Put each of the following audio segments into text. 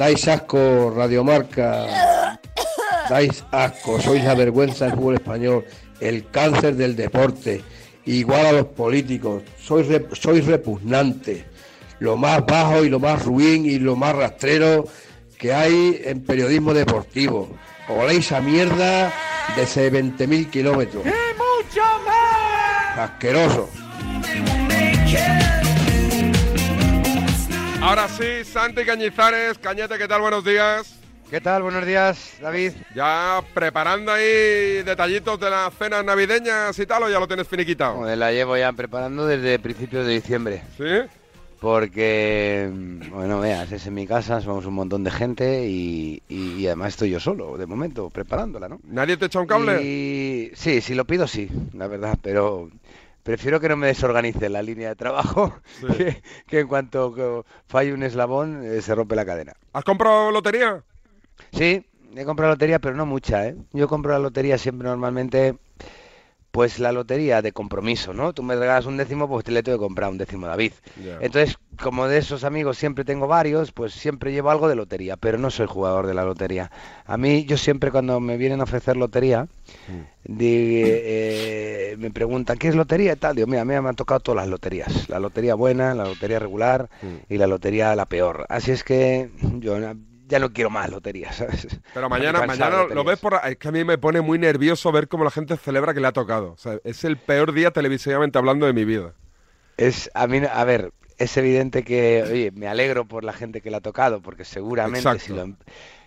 dais asco, Radiomarca. Dais asco, sois la vergüenza del fútbol español, el cáncer del deporte, igual a los políticos, sois, sois repugnantes, lo más bajo y lo más ruin y lo más rastrero que hay en periodismo deportivo. Oléis a mierda de 20.000 kilómetros. ¡Y mucho más! Asqueroso. Ahora sí, Santi Cañizares, Cañete, ¿qué tal? Buenos días. ¿Qué tal? Buenos días, David. Ya preparando ahí detallitos de las cenas navideñas y tal, o ya lo tienes finiquitado. Joder, la llevo ya preparando desde principios de diciembre. ¿Sí? Porque, mm, bueno, veas, es en mi casa, somos un montón de gente y, y- y además estoy yo solo, de momento, preparándola, ¿no? ¿Nadie te echa un cable? Y sí, si lo pido, sí, la verdad, pero prefiero que no me desorganice la línea de trabajo, Sí. que, que en cuanto falle un eslabón eh, se rompe la cadena. ¿Has comprado lotería? Sí, he comprado lotería, pero no mucha, ¿eh? Yo compro la lotería siempre normalmente, pues la lotería de compromiso, ¿no? Tú me regalas un décimo, pues te le tengo que comprar un décimo David. Entonces, como de esos amigos siempre tengo varios, pues siempre llevo algo de lotería, pero no soy jugador de la lotería. A mí, yo siempre cuando me vienen a ofrecer lotería, di- eh, me preguntan, ¿qué es lotería y tal? Digo, mira, a mí me han tocado todas las loterías. La lotería buena, la lotería regular y la lotería la peor. Así es que yo ya no quiero más loterías, ¿sabes? Pero mañana, mañana lo ves por... Es que a mí me pone muy nervioso ver cómo la gente celebra que le ha tocado. O sea, es el peor día televisivamente hablando de mi vida. Es, a mí, a ver, es evidente que, oye, me alegro por la gente que le ha tocado, porque seguramente Exacto. si lo, em-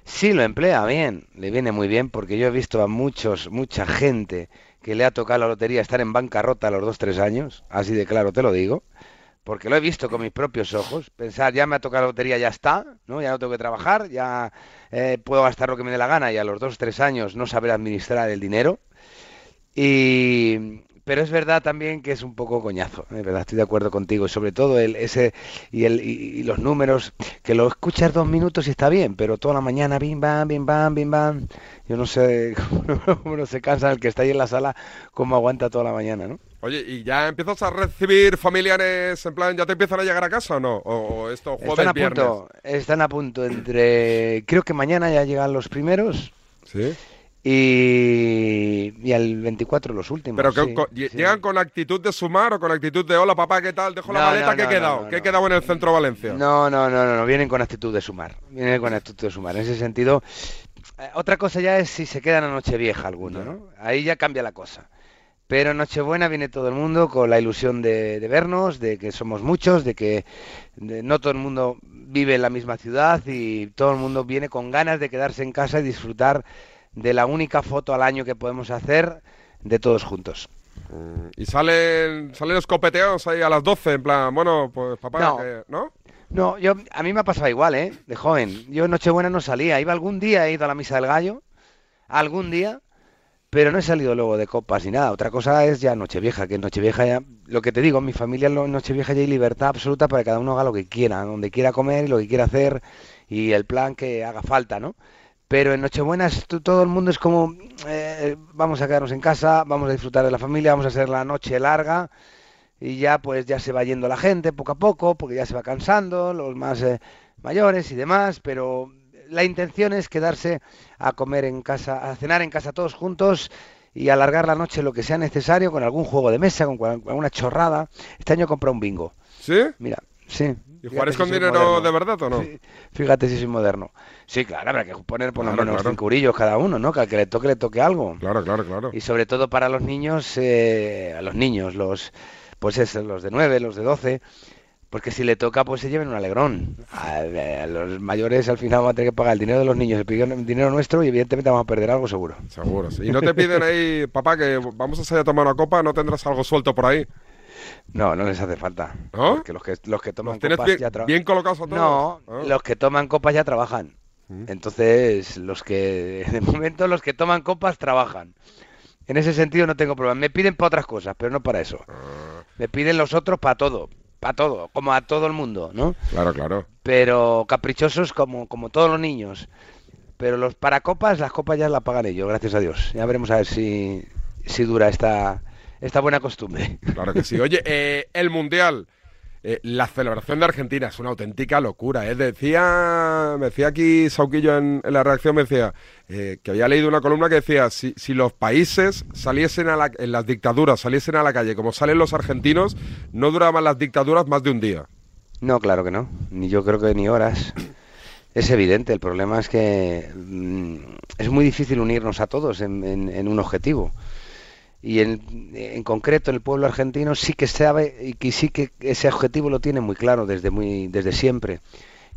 si lo emplea bien, le viene muy bien, porque yo he visto a muchos, mucha gente que le ha tocado la lotería estar en bancarrota a los dos, tres años, así de claro te lo digo, porque lo he visto con mis propios ojos, pensar, ya me ha tocado la lotería, ya está, ¿no? Ya no tengo que trabajar, ya eh, puedo gastar lo que me dé la gana y a los dos, tres años no saber administrar el dinero. Y, pero es verdad también que es un poco coñazo, es verdad, estoy de acuerdo contigo, y sobre todo el, ese y, el, y, los números, que lo escuchas dos minutos y está bien, pero toda la mañana, bim bam, bim bam, bim bam, yo no sé cómo no se cansa el que está ahí en la sala, cómo aguanta toda la mañana, ¿no? Oye, ¿y ya empiezas a recibir familiares en plan, ya te empiezan a llegar a casa o no? ¿O, o esto jueves, Están a viernes? punto, están a punto entre, creo que mañana ya llegan los primeros Sí. Y, y al 24 los últimos. Pero que, sí, co- sí. ¿llegan con actitud de sumar o con actitud de hola papá, ¿qué tal? Dejo la No, maleta, no, ¿qué he quedado? ¿Qué he quedado en el centro de Valencia? No, no, no, no, no, vienen con actitud de sumar. Vienen con actitud de sumar. En ese sentido, eh, otra cosa ya es si se quedan a Nochevieja alguno, ¿no? Ahí ya cambia la cosa. Pero en Nochebuena viene todo el mundo con la ilusión de, de vernos, de que somos muchos, de que de- no todo el mundo vive en la misma ciudad y todo el mundo viene con ganas de quedarse en casa y disfrutar de la única foto al año que podemos hacer de todos juntos. Mm, Y salen, salen los copeteos ahí a las 12, en plan, bueno, pues papá, No. que- ¿no? No, yo a mí me ha pasado igual, ¿eh? De joven. Yo en Nochebuena no salía. Iba algún día, he ido a la misa del gallo, algún día, pero no he salido luego de copas ni nada. Otra cosa es ya Nochevieja, que Nochevieja ya, lo que te digo, en mi familia en Nochevieja ya hay libertad absoluta para que cada uno haga lo que quiera, donde quiera comer y lo que quiera hacer y el plan que haga falta, ¿no? Pero en Nochebuena es- tú- todo el mundo es como, eh, vamos a quedarnos en casa, vamos a disfrutar de la familia, vamos a hacer la noche larga y ya pues ya se va yendo la gente poco a poco, porque ya se va cansando, los más eh, mayores y demás, pero la intención es quedarse a comer en casa, a cenar en casa todos juntos y alargar la noche lo que sea necesario con algún juego de mesa, con alguna chorrada. Este año he comprado un bingo. ¿Sí? Mira, sí. ¿Y jugaréis con dinero de verdad o no? Fí- Fíjate si soy moderno. Sí, claro, habrá que poner por lo Claro, menos claro. cinco cada uno, ¿no? Que al que le toque, le toque algo. Claro, claro, claro. Y sobre todo para los niños, eh, a los niños, los pues es, los de 9, los de 12, porque si le toca, pues se lleven un alegrón. A, a los mayores al final van a tener que pagar el dinero de los niños, el dinero nuestro y evidentemente vamos a perder algo seguro. Seguro, sí. Y no te piden ahí, papá, que vamos a salir a tomar una copa, ¿no tendrás algo suelto por ahí? No, no les hace falta. ¿No? Porque los que, los que toman ¿Los tienes copas bien, ya tra- bien colocados a todos? No, Ah. los que toman copas ya trabajan. Entonces, los que, de momento, los que toman copas trabajan. En ese sentido no tengo problema. Me piden para otras cosas, pero no para eso. Ah, Me piden los otros para todo, para todo, como a todo el mundo, ¿no? claro, claro. Pero caprichosos como, como todos los niños. Pero los para copas, las copas ya las pagan ellos, gracias a Dios. Ya veremos a ver si, si dura esta, esta buena costumbre. Claro que sí. Oye, eh, el Mundial. Eh, la celebración de Argentina es una auténtica locura. ¿eh? Decía, me decía aquí Sauquillo en, la reacción, me decía eh, que había leído una columna que decía, si, si los países saliesen a la, en las dictaduras, saliesen a la calle como salen los argentinos, no duraban las dictaduras más de un día. No, claro que no. Ni yo creo que ni horas. Es evidente, el problema es que mm, es muy difícil unirnos a todos en un objetivo y en, en, concreto el pueblo argentino sí que sabe y que sí que ese objetivo lo tiene muy claro desde muy desde siempre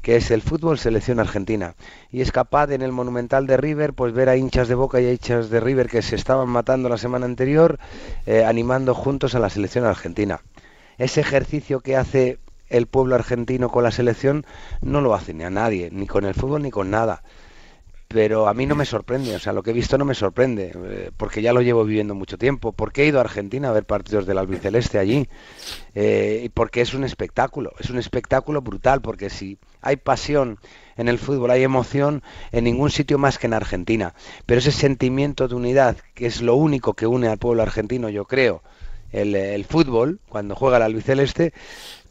que es el fútbol selección argentina. Y es capaz en el monumental de River pues ver a hinchas de Boca y a hinchas de River que se estaban matando la semana anterior eh, animando juntos a la selección argentina. Ese ejercicio que hace el pueblo argentino con la selección no lo hace ni a nadie ni con el fútbol ni con nada pero a mí no me sorprende, o sea, lo que he visto no me sorprende, eh, porque ya lo llevo viviendo mucho tiempo, porque he ido a Argentina a ver partidos del albiceleste allí, eh, porque es un espectáculo, es un espectáculo brutal, porque si hay pasión en el fútbol, hay emoción en ningún sitio más que en Argentina, pero ese sentimiento de unidad, que es lo único que une al pueblo argentino, yo creo, el, fútbol, cuando juega el albiceleste,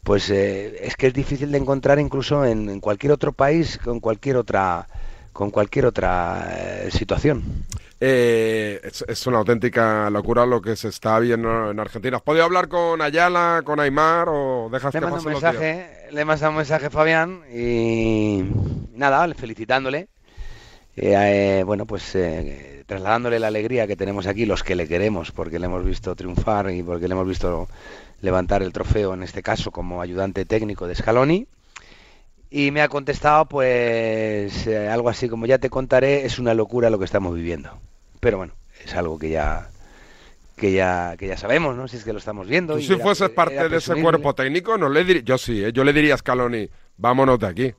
pues eh, es que es difícil de encontrar incluso en, en cualquier otro país, con cualquier otra con cualquier otra eh, situación. Eh, es, una auténtica locura lo que se está viendo en Argentina. ¿Has podido hablar con Ayala, con Aymar o dejas le que un mensaje, Le he mandado un mensaje a Fabián y nada, felicitándole. Eh, bueno, pues trasladándole la alegría que tenemos aquí, los que le queremos, porque le hemos visto triunfar y porque le hemos visto levantar el trofeo, en este caso como ayudante técnico de Scaloni. Y me ha contestado, pues, eh, algo así como ya te contaré, es una locura lo que estamos viviendo. Pero bueno, es algo que ya que ya que ya sabemos, ¿no? Si es que lo estamos viendo. si fueses parte de ese cuerpo técnico, no le diría, yo sí, ¿eh? yo le diría a Scaloni, vámonos de aquí.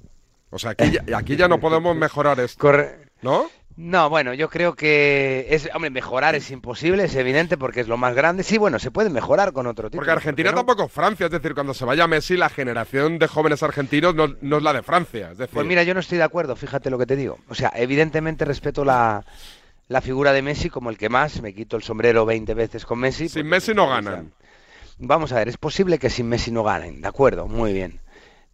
O sea, aquí ya, aquí ya no podemos mejorar esto. Corre... ¿No? No, bueno, yo creo que es, hombre, mejorar es imposible, es evidente porque es lo más grande. Sí, bueno, se puede mejorar con otro tipo. Porque Argentina tampoco es Francia, es decir, cuando se vaya Messi, la generación de jóvenes argentinos no, es la de Francia. Es decir... Pues mira, yo no estoy de acuerdo, fíjate lo que te digo. O sea, evidentemente respeto la, la figura de Messi como el que más, me quito el sombrero 20 veces con Messi. Sin Messi no ganan. Vamos a ver, es posible que sin Messi no ganen, de acuerdo, muy bien.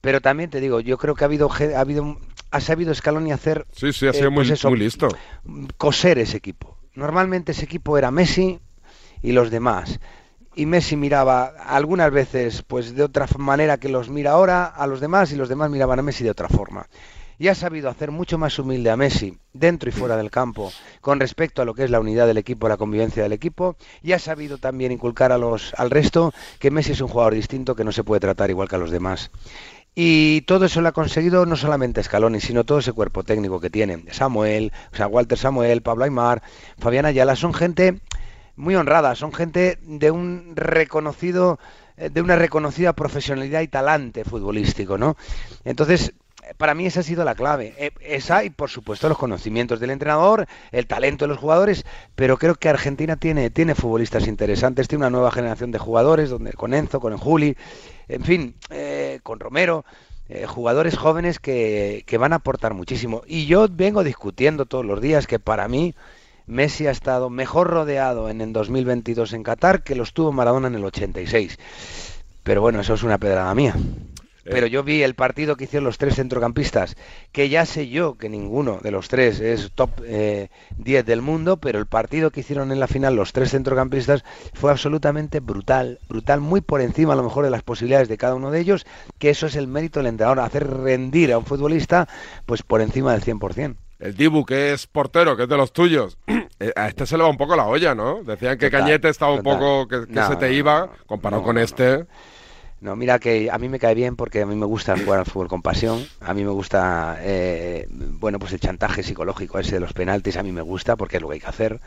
Pero también te digo, yo creo que ha habido, ha habido ha sabido Scaloni hacer. Sí, sí, ha sido eh, pues muy, listo. Coser ese equipo. Normalmente ese equipo era Messi y los demás. Y Messi miraba algunas veces pues de otra manera que los mira ahora a los demás y los demás miraban a Messi de otra forma. Y ha sabido hacer mucho más humilde a Messi dentro y fuera del campo con respecto a lo que es la unidad del equipo, la convivencia del equipo. Y ha sabido también inculcar a los, al resto que Messi es un jugador distinto que no se puede tratar igual que a los demás. Y todo eso lo ha conseguido no solamente Scaloni, sino todo ese cuerpo técnico que tiene. Samuel, o sea, Walter Samuel, Pablo Aymar, Fabián Ayala, son gente muy honrada, son gente de un reconocido eh, de una reconocida profesionalidad y talante futbolístico, ¿no? Entonces, para mí esa ha sido la clave. Eh, esa y por supuesto los conocimientos del entrenador, el talento de los jugadores, pero creo que Argentina tiene, tiene futbolistas interesantes, tiene una nueva generación de jugadores, donde con Enzo, con Juli, en fin, eh, con Romero, eh, jugadores jóvenes que, que, van a aportar muchísimo. Y yo vengo discutiendo todos los días que para mí Messi ha estado mejor rodeado en el 2022 en Qatar que lo estuvo Maradona en el 86. Pero bueno, eso es una pedrada mía. Pero yo vi el partido que hicieron los tres centrocampistas, que ya sé yo que ninguno de los tres es top 10 eh, del mundo, pero el partido que hicieron en la final los tres centrocampistas fue absolutamente brutal, brutal, muy por encima a lo mejor de las posibilidades de cada uno de ellos, que eso es el mérito del entrenador, hacer rendir a un futbolista pues por encima del 100%. El Dibu, que es portero, que es de los tuyos, eh, a este se le va un poco la olla, ¿no? Decían que Cañete estaba un poco, que, se te iba, comparado con este. No, mira que a mí me cae bien porque a mí me gusta jugar al fútbol con pasión. A mí me gusta, eh, bueno, pues el chantaje psicológico ese de los penaltis, a mí me gusta porque es lo que hay que hacer.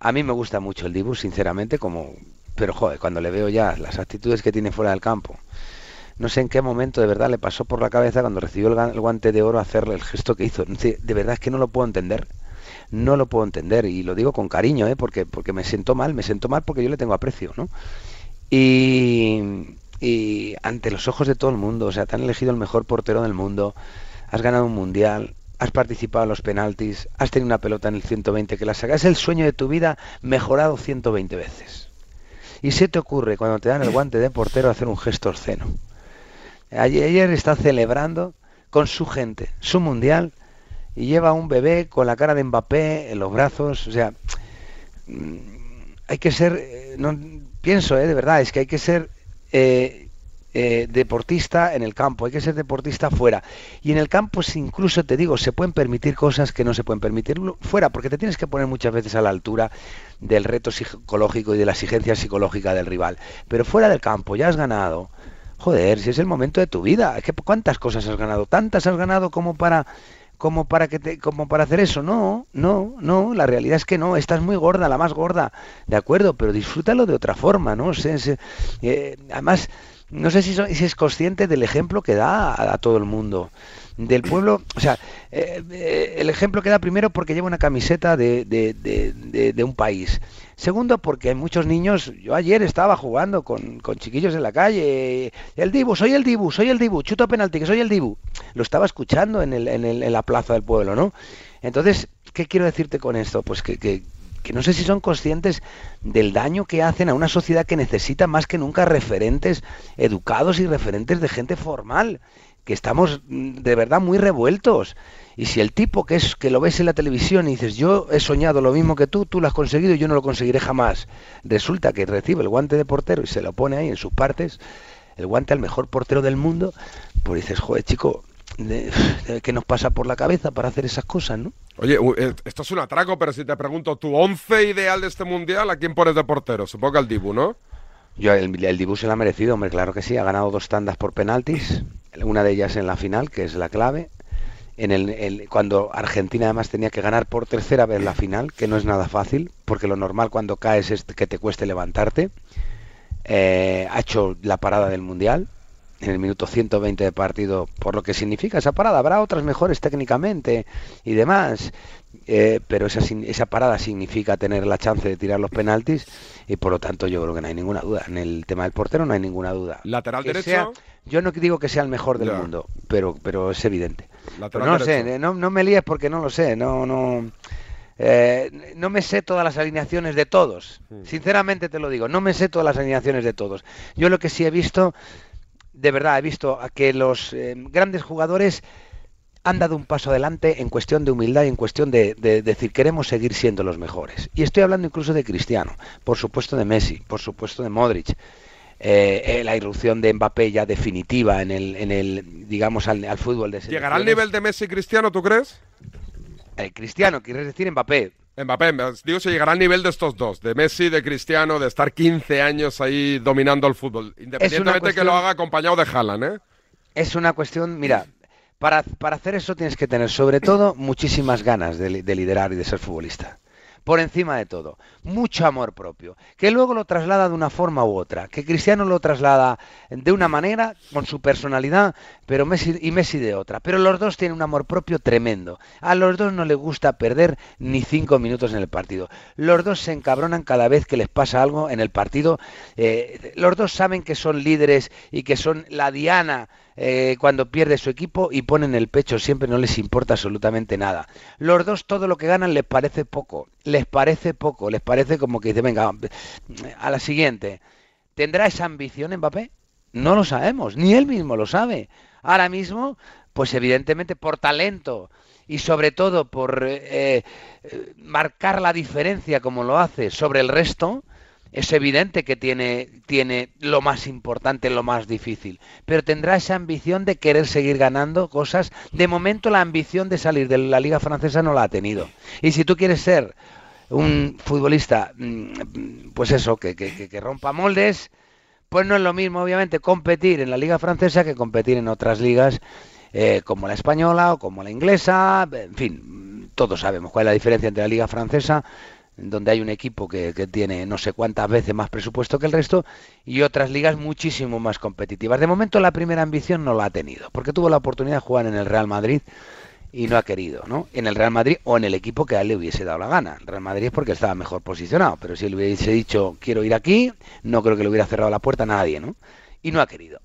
A mí me gusta mucho el Dibu, sinceramente, como... Pero, joder, cuando le veo ya las actitudes que tiene fuera del campo, no sé en qué momento de verdad le pasó por la cabeza cuando recibió el, guante de oro hacerle el gesto que hizo. De verdad es que no lo puedo entender. No lo puedo entender y lo digo con cariño, ¿eh? porque, porque me siento mal, me siento mal porque yo le tengo aprecio, ¿no? Y, y ante los ojos de todo el mundo, o sea, te han elegido el mejor portero del mundo, has ganado un mundial, has participado en los penaltis, has tenido una pelota en el 120 que la sacas, es el sueño de tu vida mejorado 120 veces. Y se te ocurre cuando te dan el guante de portero hacer un gesto obsceno. Ayer está celebrando con su gente su mundial y lleva un bebé con la cara de Mbappé en los brazos. O sea, mm, hay que ser, eh, no, pienso, eh, de verdad, es que hay que ser eh, eh, deportista en el campo, hay que ser deportista fuera. Y en el campo, incluso te digo, se pueden permitir cosas que no se pueden permitir fuera, porque te tienes que poner muchas veces a la altura del reto psicológico y de la exigencia psicológica del rival. Pero fuera del campo, ya has ganado. Joder, si es el momento de tu vida, ¿cuántas cosas has ganado? ¿Tantas has ganado como para como para que te, como para hacer eso. No, no, no, la realidad es que no, estás muy gorda, la más gorda, de acuerdo, pero disfrútalo de otra forma, ¿no? Eh, además, no sé si, si, es consciente del ejemplo que da a todo el mundo del pueblo, o sea, eh, eh, el ejemplo que da primero porque lleva una camiseta de, de, un país. Segundo, porque hay muchos niños, yo ayer estaba jugando con, con, chiquillos en la calle, el Dibu, soy el Dibu, soy el Dibu, chuto penalti, que soy el Dibu. Lo estaba escuchando en, el, en, el, en la plaza del pueblo, ¿no? Entonces, ¿qué quiero decirte con esto? Pues que, que, que no sé si son conscientes del daño que hacen a una sociedad que necesita más que nunca referentes educados y referentes de gente formal que estamos mm, de verdad muy revueltos. Y si el tipo que es que lo ves en la televisión y dices, "Yo he soñado lo mismo que tú, tú lo has conseguido y yo no lo conseguiré jamás." Resulta que recibe el guante de portero y se lo pone ahí en sus partes, el guante al mejor portero del mundo, pues dices, "Joder, chico, ¿qué nos pasa por la cabeza para hacer esas cosas, no?" Oye, eh, esto es un atraco, pero si te pregunto, ¿tu once ideal de este mundial a quién pones de portero? Supongo que al Dibu, ¿no? Yo, el, el Dibu se lo ha merecido, hombre, claro que sí. Ha ganado dos tandas por penaltis una de ellas en la final, que es la clave. En el, cuando Argentina además tenía que ganar por tercera vez la final, que no es nada fácil, porque lo normal cuando caes es que te cueste levantarte. Eh, ha hecho la parada del Mundial en el minuto 120 de partido, por lo que significa esa parada. Habrá otras mejores técnicamente y demás, eh, pero esa, esa parada significa tener la chance de tirar los penaltis y por lo tanto yo creo que no hay ninguna duda. En el tema del portero no hay ninguna duda. Lateral derecho. yo no digo que sea el mejor del mundo, pero, pero es evidente. no sé, no, no, me líes porque no lo sé, no, no. Eh, no me sé todas las alineaciones de todos. Hmm. Sinceramente te lo digo, no me sé todas las alineaciones de todos. Yo lo que sí he visto, de verdad, he visto a que los eh, grandes jugadores han dado un paso adelante en cuestión de humildad y en cuestión de, decir queremos seguir siendo los mejores. Y estoy hablando incluso de Cristiano, por supuesto de Messi, por supuesto de Modric. Eh, eh, la irrupción de Mbappé ya definitiva en el, en el digamos, al, fútbol de ¿Llegará al nivel de Messi y Cristiano, tú crees? Cristiano, quieres decir Mbappé. Mbappé, digo, se llegará al nivel de estos dos, de Messi, de Cristiano, de estar 15 años ahí dominando el fútbol, independientemente de que lo haga acompañado de Haaland, ¿eh? Es una cuestión, mira, para, para, hacer eso tienes que tener sobre todo muchísimas ganas de, liderar y de ser futbolista. Por encima de todo, mucho amor propio, que luego lo traslada de una forma u otra, que Cristiano lo traslada de una manera, con su personalidad, pero Messi y Messi de otra. Pero los dos tienen un amor propio tremendo. A los dos no les gusta perder ni cinco minutos en el partido. Los dos se encabronan cada vez que les pasa algo en el partido. Eh, los dos saben que son líderes y que son la diana eh, cuando pierde su equipo y ponen el pecho, siempre no les importa absolutamente nada. Los dos todo lo que ganan les parece poco, les parece poco, les parece como que dice, venga, a la siguiente. ¿Tendrá esa ambición Mbappé? No lo sabemos, ni él mismo lo sabe. Ahora mismo, pues evidentemente por talento y sobre todo por eh, eh, marcar la diferencia como lo hace sobre el resto, es evidente que tiene, tiene lo más importante, lo más difícil, pero tendrá esa ambición de querer seguir ganando cosas. De momento la ambición de salir de la liga francesa no la ha tenido. Y si tú quieres ser un futbolista, mm, pues eso, que, que, que rompa moldes, pues no es lo mismo, obviamente, competir en la liga francesa que competir en otras ligas eh, como la española o como la inglesa. En fin, todos sabemos cuál es la diferencia entre la liga francesa donde hay un equipo que, tiene no sé cuántas veces más presupuesto que el resto y otras ligas muchísimo más competitivas. De momento la primera ambición no la ha tenido, porque tuvo la oportunidad de jugar en el Real Madrid y no ha querido, ¿no? En el Real Madrid o en el equipo que a él le hubiese dado la gana. Real Madrid es porque estaba mejor posicionado, pero si él hubiese dicho quiero ir aquí, no creo que le hubiera cerrado la puerta a nadie, ¿no? Y no ha querido.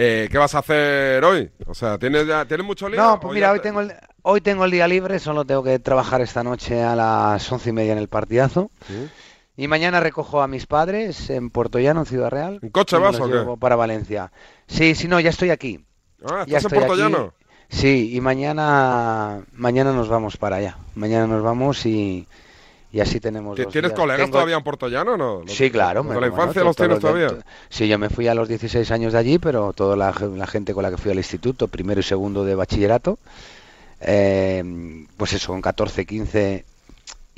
Eh, ¿Qué vas a hacer hoy? O sea, ¿tienes, ya, ¿tienes mucho lío? No, pues mira, hoy tengo, el, hoy tengo el día libre, solo tengo que trabajar esta noche a las once y media en el partidazo. Y mañana recojo a mis padres en Portollano, en Ciudad Real. ¿En coche vas o qué? para Valencia. Sí, sí, no, ya estoy aquí. Ah, Ya ¿estás en estoy Puerto aquí. Llano? Sí, y mañana mañana nos vamos para allá. Mañana nos vamos y, y así tenemos ¿Ti- dos ¿Tienes días. colegas Tengo- todavía en Puerto Llano o no? Los- Sí, claro. los me- ¿De la infancia los tienes de- todavía? to- Sí, yo me fui a los 16 años de allí, pero toda la gente con la que fui al instituto, primero y segundo de bachillerato, eh, pues eso, con 14, 15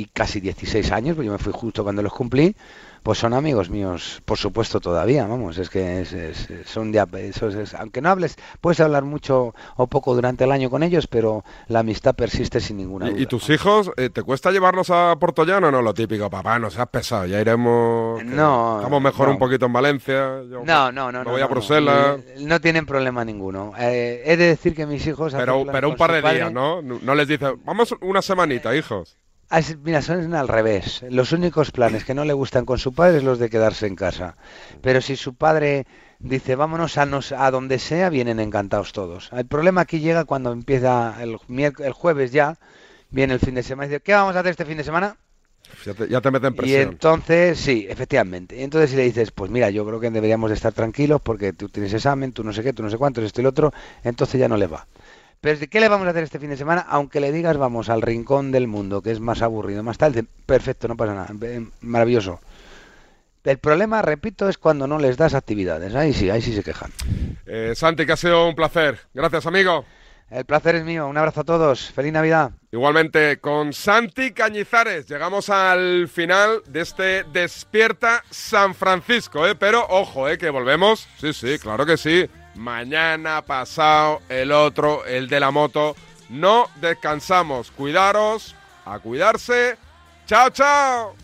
y casi 16 años, pues yo me fui justo cuando los cumplí, pues son amigos míos, por supuesto todavía, vamos, es que es, es- son de, eso es- es- aunque no hables, puedes hablar mucho o poco durante el año con ellos, pero la amistad persiste sin ninguna duda. ¿Y, tus hijos, eh, te cuesta llevarlos a Puerto Llano o no? Lo típico, papá, no seas pesado, ya iremos... No, Estamos mejor no. un poquito en Valencia. yo No, no, no. me no, voy a no, no. Bruselas. Eh, No, tienen problema ninguno. Eh, he de decir que mis hijos. Pero, pero un par de días, ¿no? No no les dices, vamos una semanita, hijos. Ah, Mira, son al revés. Los únicos planes que no le gustan con su padre es los de quedarse en casa. Pero si su padre dice vámonos a, nos, a donde sea, vienen encantados todos. El problema aquí llega cuando empieza el, el jueves ya, viene el fin de semana y dice, ¿qué vamos a hacer este fin de semana? Ya te, ya te meten Y presión. entonces, sí, efectivamente. Y entonces si le dices, pues mira, yo creo que deberíamos de estar tranquilos porque tú tienes examen, tú no sé qué, tú no sé cuántos, esto y lo otro, entonces ya no le va. Pero ¿de ¿qué le vamos a hacer este fin de semana? Aunque le digas, vamos al rincón del mundo, que es más aburrido, más tal, dice, perfecto, no pasa nada, maravilloso. El problema, repito, es cuando no les das actividades. Ahí sí, ahí sí se quejan. Eh, Santi, que ha sido un placer. Gracias, amigo. El placer es mío. Un abrazo a todos. Feliz Navidad. Igualmente, con Santi Cañizares llegamos al final de este Despierta San Francisco, ¿eh? Pero ojo, ¿eh? Que volvemos. Sí, sí, claro que sí. Mañana, pasado, el otro, el de la moto. No descansamos. Cuidaros, a cuidarse. Chao, chao.